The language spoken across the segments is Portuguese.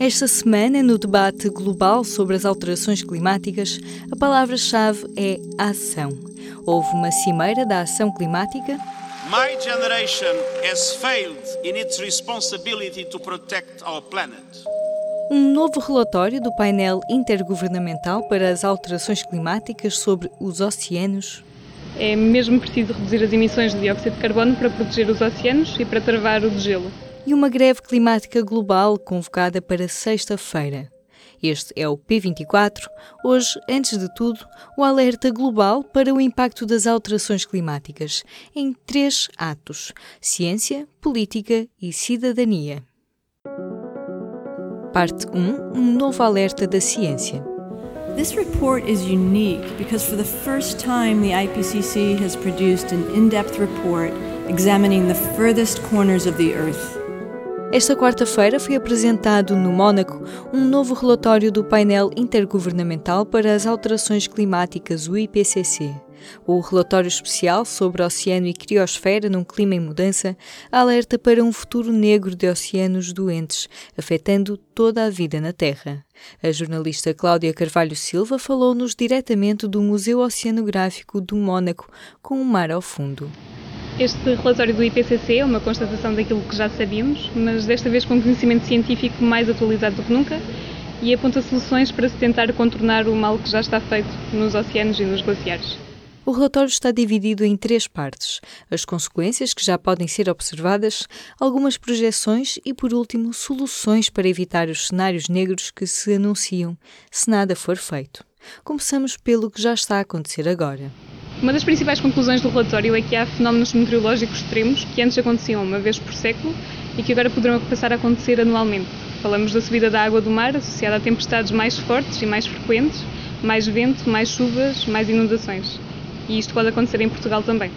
Esta semana, no debate global sobre as alterações climáticas, a palavra-chave é ação. Houve uma cimeira da ação climática. My generation has failed in its responsibility to protect our planet. Um novo relatório do painel intergovernamental para as alterações climáticas sobre os oceanos. É mesmo preciso reduzir as emissões de dióxido de carbono para proteger os oceanos e para travar o degelo e uma greve climática global convocada para sexta-feira. Este é o P24. Hoje, antes de tudo, o alerta global para o impacto das alterações climáticas em três atos: ciência, política e cidadania. Parte 1 Um novo alerta da ciência. This report is unique because for the first time the IPCC has produced an in-depth report examining the furthest corners of the earth. Esta quarta-feira foi apresentado no Mónaco um novo relatório do painel intergovernamental para as alterações climáticas, o IPCC. O relatório especial sobre oceano e criosfera num clima em mudança alerta para um futuro negro de oceanos doentes, afetando toda a vida na Terra. A jornalista Cláudia Carvalho Silva falou-nos diretamente do Museu Oceanográfico do Mónaco, com o mar ao fundo. Este relatório do IPCC é uma constatação daquilo que já sabíamos, mas desta vez com conhecimento científico mais atualizado do que nunca e aponta soluções para se tentar contornar o mal que já está feito nos oceanos e nos glaciares. O relatório está dividido em três partes: as consequências que já podem ser observadas, algumas projeções e, por último, soluções para evitar os cenários negros que se anunciam se nada for feito. Começamos pelo que já está a acontecer agora. Uma das principais conclusões do relatório é que há fenómenos meteorológicos extremos que antes aconteciam uma vez por século e que agora poderão passar a acontecer anualmente. Falamos da subida da água do mar associada a tempestades mais fortes e mais frequentes, mais vento, mais chuvas, mais inundações. E isto pode acontecer em Portugal também.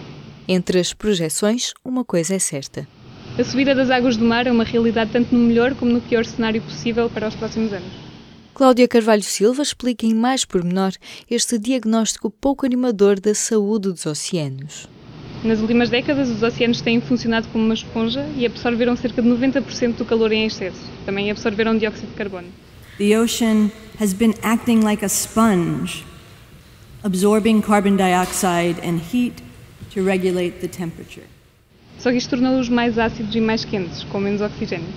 Entre as projeções, uma coisa é certa. A subida das águas do mar é uma realidade tanto no melhor como no pior cenário possível para os próximos anos. Cláudia Carvalho Silva explica em mais pormenor este diagnóstico pouco animador da saúde dos oceanos. Nas últimas décadas, os oceanos têm funcionado como uma esponja e absorveram cerca de 90% do calor em excesso. Também absorveram dióxido de carbono. The ocean has been acting like a sponge, absorbing carbon dioxide and heat to regulate the temperature. Só que isto tornou-os mais ácidos e mais quentes, com menos oxigênio.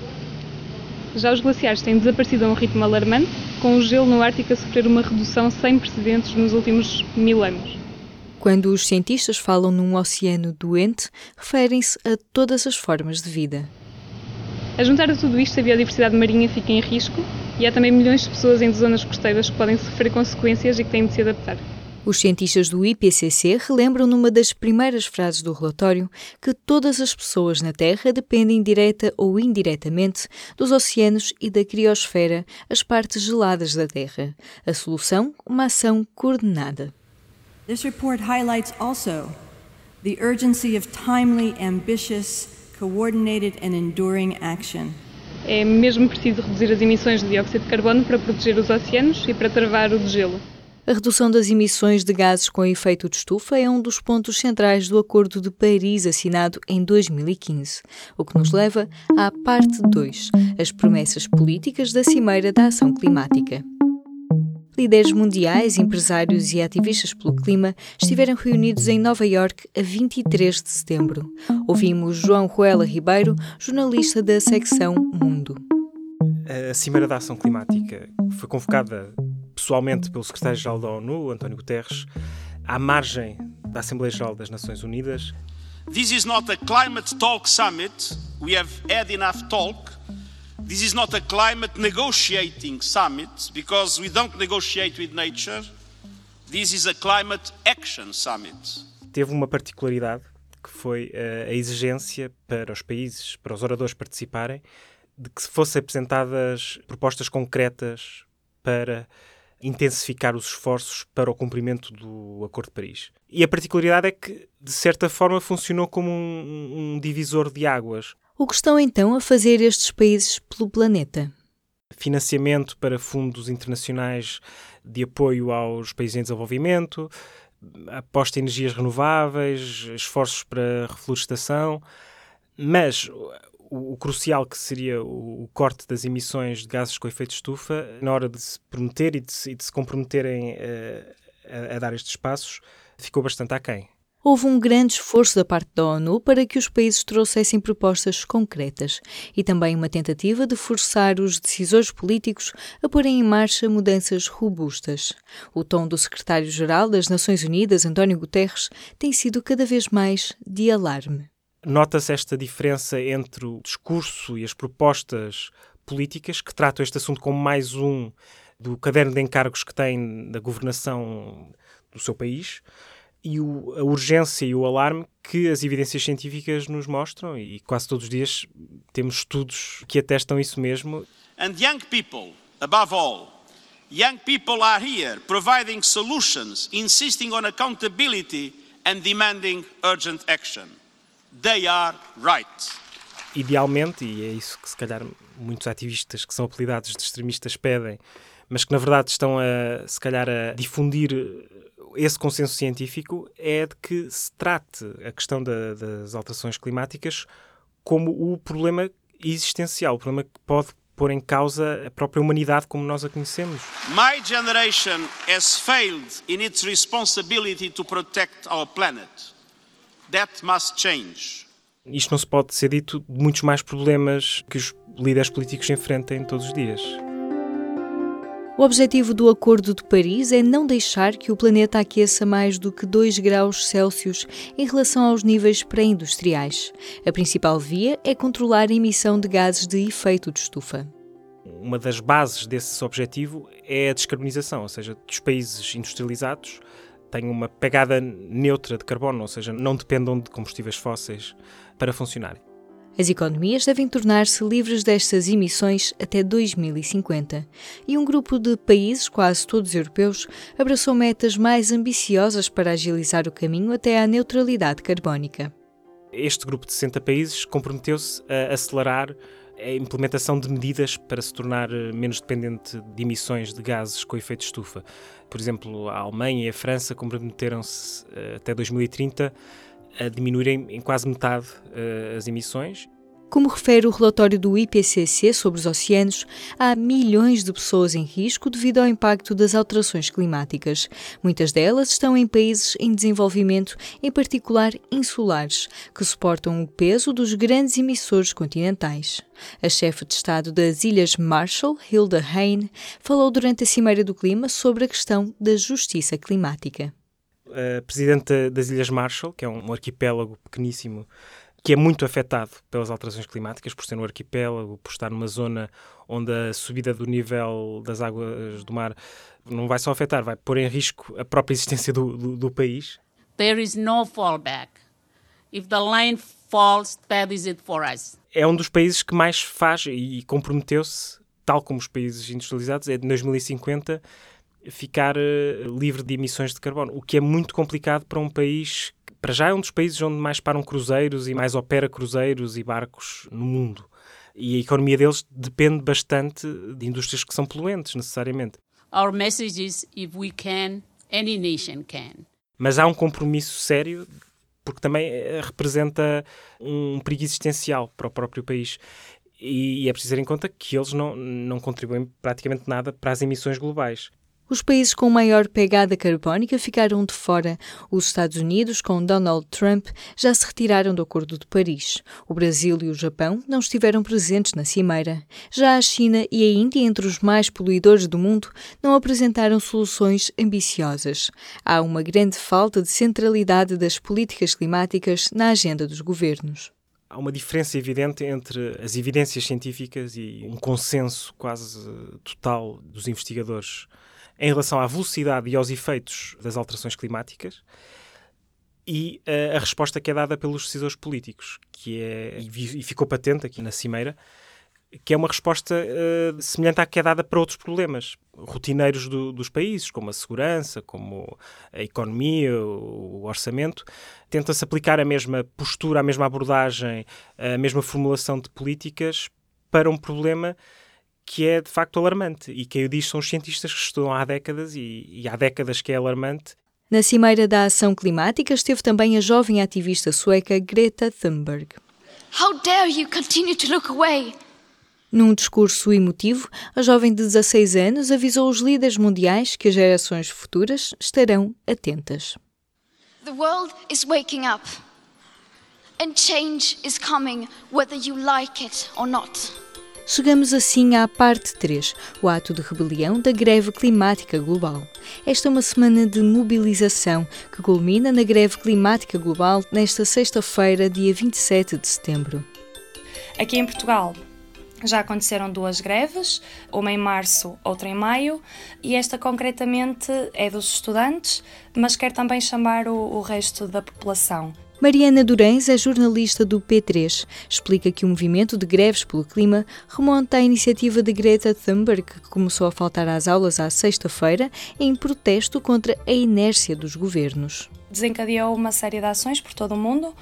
Já os glaciares têm desaparecido a um ritmo alarmante, com o gelo no Ártico a sofrer uma redução sem precedentes nos últimos mil anos. Quando os cientistas falam num oceano doente, referem-se a todas as formas de vida. A juntar a tudo isto, a biodiversidade marinha fica em risco e há também milhões de pessoas em zonas costeiras que podem sofrer consequências e que têm de se adaptar. Os cientistas do IPCC relembram numa das primeiras frases do relatório que todas as pessoas na Terra dependem direta ou indiretamente dos oceanos e da criosfera, as partes geladas da Terra. A solução, uma ação coordenada. This report highlights also the urgency of timely, ambitious, coordinated and enduring action. É mesmo preciso reduzir as emissões de dióxido de carbono para proteger os oceanos e para travar o degelo. A redução das emissões de gases com efeito de estufa é um dos pontos centrais do Acordo de Paris assinado em 2015, o que nos leva à parte 2, as promessas políticas da Cimeira da Ação Climática. Líderes mundiais, empresários e ativistas pelo clima estiveram reunidos em Nova York a 23 de setembro. Ouvimos João Ruela Ribeiro, jornalista da secção Mundo. A Cimeira da Ação Climática foi convocada pessoalmente pelo secretário-geral da ONU, António Guterres, à margem da Assembleia Geral das Nações Unidas. This is not a climate talk summit. We have had enough talk. This is not a climate negotiating summit because we don't negotiate with nature. This is a climate action summit. Teve uma particularidade que foi eh, a exigência para os países, para os oradores participarem, de que fossem apresentadas propostas concretas para intensificar os esforços para o cumprimento do Acordo de Paris. E a particularidade é que, de certa forma, funcionou como um, um divisor de águas. O que estão então a fazer estes países pelo planeta? Financiamento para fundos internacionais de apoio aos países em desenvolvimento, aposta em energias renováveis, esforços para reflorestação, mas o, o, crucial que seria o, o, corte das emissões de gases com efeito estufa, na hora de se prometer e de se, e de se comprometerem uh, a, a, dar estes passos, ficou bastante aquém houve um grande esforço da parte da ONU para que os países trouxessem propostas concretas e também uma tentativa de forçar os decisores políticos a porem em marcha mudanças robustas. O tom do secretário-geral das Nações Unidas, António Guterres, tem sido cada vez mais de alarme. Nota-se esta diferença entre o discurso e as propostas políticas que tratam este assunto como mais um do caderno de encargos que tem da governação do seu país e o, a urgência e o alarme que as evidências científicas nos mostram, e quase todos os dias temos estudos que atestam isso mesmo. And young people, above all, young people are here providing solutions, insisting on accountability and demanding urgent action. They are right. Idealmente, e é isso que se calhar muitos ativistas que são apelidados de extremistas pedem, mas que na verdade estão a, se calhar a difundir esse consenso científico é de que se trate a questão da, das alterações climáticas como o problema existencial, o problema que pode pôr em causa a própria humanidade como nós a conhecemos. My generation has failed in its responsibility to protect our planet. That must change. Isto não se pode ser dito de muitos mais problemas que os líderes políticos enfrentem todos os dias. O objetivo do Acordo de Paris é não deixar que o planeta aqueça mais do que 2 graus Celsius em relação aos níveis pré-industriais. A principal via é controlar a emissão de gases de efeito de estufa. Uma das bases desse objetivo é a descarbonização, ou seja, os países industrializados têm uma pegada neutra de carbono, ou seja, não dependam de combustíveis fósseis para funcionarem. As economias devem tornar-se livres destas emissões até 2050 e um grupo de países, quase todos europeus, abraçou metas mais ambiciosas para agilizar o caminho até à neutralidade carbónica. Este grupo de 60 países comprometeu-se a acelerar a implementação de medidas para se tornar eh, menos dependente de emissões de gases com efeito estufa. Por exemplo, a Alemanha e a França comprometeram-se eh, até 2030 a diminuírem em quase metade uh, as emissões. Como refere o relatório do IPCC sobre os oceanos, há milhões de pessoas em risco devido ao impacto das alterações climáticas. Muitas delas estão em países em desenvolvimento, em particular insulares, que suportam o peso dos grandes emissores continentais. A chefe de Estado das Ilhas Marshall, Hilda Hain, falou durante a Cimeira do Clima sobre a questão da justiça climática a presidente das Ilhas Marshall, que é um arquipélago pequeníssimo, que é muito afetado pelas alterações climáticas, por ser um arquipélago, por estar numa zona onde a subida do nível das águas do mar não vai só afetar, vai pôr em risco a própria existência do, do, do país. There is no fallback. If the line falls, that is it for us. É um dos países que mais faz e comprometeu-se, tal como os países industrializados, é de 2050 ficar uh, livre de emissões de carbono, o que é muito complicado para um país para já, é um dos países onde mais param cruzeiros e mais opera cruzeiros e barcos no mundo. E a economia deles depende bastante de indústrias que são poluentes, necessariamente. Our message is if we can, any nation can. Mas há um compromisso sério porque também eh, representa um perigo existencial para o próprio país. E é preciso ter em conta que eles não, não contribuem praticamente nada para as emissões globais. Os países com maior pegada carbónica ficaram de fora. Os Estados Unidos, com Donald Trump, já se retiraram do Acordo de Paris. O Brasil e o Japão não estiveram presentes na cimeira. Já a China e a Índia, entre os mais poluidores do mundo, não apresentaram soluções ambiciosas. Há uma grande falta de centralidade das políticas climáticas na agenda dos governos há uma diferença evidente entre as evidências científicas e um consenso quase total dos investigadores em relação à velocidade e aos efeitos das alterações climáticas e uh, a resposta que é dada pelos decisores políticos, que é, e, ficou patente aqui na Cimeira, que é uma resposta uh, semelhante à que é dada para outros problemas rotineiros do, dos países, como a segurança, como a economia, o, o orçamento. Tenta-se aplicar a mesma postura, a mesma abordagem, a mesma formulação de políticas para um problema que é de facto alarmante e quem o diz são os cientistas que estudam há décadas e, e há décadas que é alarmante. Na Cimeira da Ação Climática esteve também a jovem ativista sueca Greta Thunberg. How dare you continue to look away? Num discurso emotivo, a jovem de 16 anos avisou os líderes mundiais que as gerações futuras estarão atentas. The world is waking up. And change is coming whether you like it or not. Chegamos assim à parte 3, o ato de rebelião da greve climática global. Esta é uma semana de mobilização que culmina na greve climática global nesta sexta-feira, dia 27 de setembro. Aqui em Portugal, já aconteceram duas greves, uma em março, outra em maio, e esta concretamente é dos estudantes, mas quer também chamar o, o resto da população. Mariana Durães é jornalista do P3. Explica que o movimento de greves pelo clima remonta à iniciativa de Greta Thunberg, que começou a faltar às aulas à sexta-feira em protesto contra a inércia dos governos. Desencadeou uma série de ações por todo o mundo.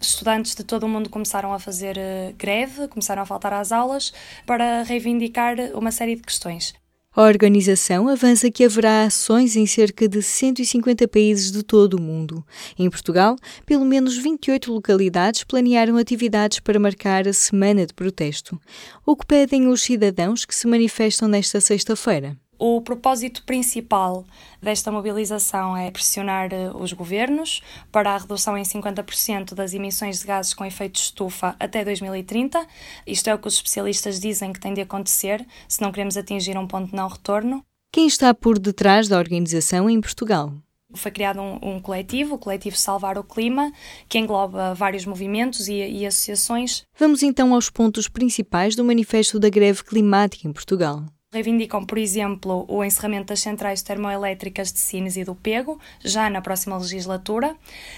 Estudantes de todo o mundo começaram a fazer eh, greve, começaram a faltar às aulas para reivindicar uma série de questões. A organização avança que haverá ações em cerca de 150 países de todo o mundo. Em Portugal, pelo menos 28 localidades planearam atividades para marcar a semana de protesto. O que pedem os cidadãos que se manifestam nesta sexta-feira? O propósito principal desta mobilização é pressionar eh, os governos para a redução em 50% das emissões de gases com efeito de estufa até 2030. Isto é o que os especialistas dizem que tem de acontecer se não queremos atingir um ponto de não retorno. Quem está por detrás da organização em Portugal? Foi criado um, um, coletivo, o Coletivo Salvar o Clima, que engloba vários movimentos e, e associações. Vamos então aos pontos principais do Manifesto da Greve Climática em Portugal. Reivindicam, por exemplo, o encerramento das centrais termoelétricas de Sines e do Pego, já na próxima legislatura.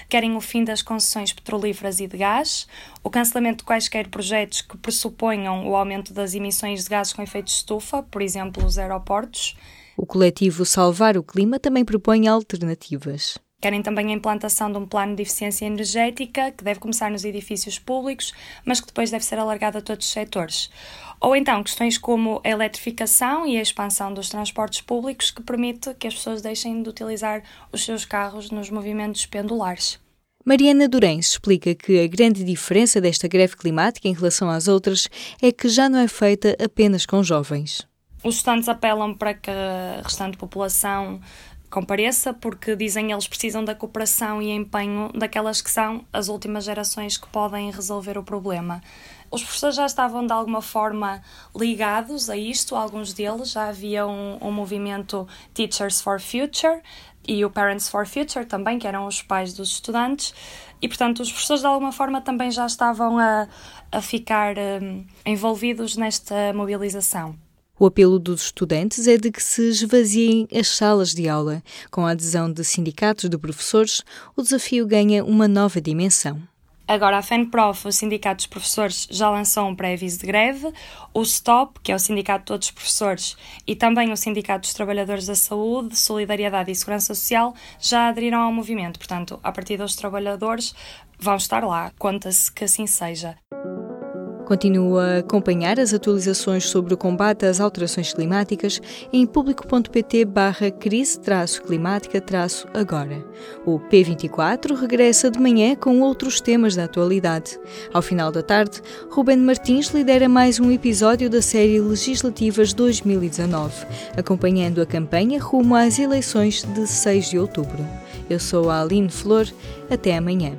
Querem o fim das concessões petrolíferas e de gás, o cancelamento de quaisquer projetos que pressuponham o aumento das emissões de gases com efeito de estufa, por exemplo, os aeroportos. O coletivo Salvar o Clima também propõe alternativas. Querem também a implantação de um plano de eficiência energética que deve começar nos edifícios públicos, mas que depois deve ser alargado a todos os setores. Ou então questões como a eletrificação e a expansão dos transportes públicos que permite que as pessoas deixem de utilizar os seus carros nos movimentos pendulares. Mariana Durães explica que a grande diferença desta greve climática em relação às outras é que já não é feita apenas com jovens. Os estudantes apelam para que a restante população compareça, porque dizem eles precisam da cooperação e empenho daquelas que são as últimas gerações que podem resolver o problema. Os professores já estavam de alguma forma ligados a isto, alguns deles já havia um, um movimento Teachers for Future e o Parents for Future também, que eram os pais dos estudantes, e portanto os professores de alguma forma também já estavam a, a ficar um, envolvidos nesta mobilização. O apelo dos estudantes é de que se esvaziem as salas de aula. Com a adesão de sindicatos de professores, o desafio ganha uma nova dimensão. Agora, a FENPROF, o Sindicato dos Professores, já lançou um pré-aviso de greve. O STOP, que é o Sindicato de Todos os Professores, e também o Sindicato dos Trabalhadores da Saúde, Solidariedade e Segurança Social, já aderiram ao movimento. Portanto, a partir dos trabalhadores, vão estar lá. Conta-se que assim seja. Continua a acompanhar as atualizações sobre o combate às alterações climáticas em público.pt barra crise-climática-agora. O P24 regressa de manhã com outros temas da atualidade. Ao final da tarde, Ruben Martins lidera mais um episódio da série Legislativas 2019, acompanhando a campanha rumo às eleições de 6 de outubro. Eu sou a Aline Flor. Até amanhã.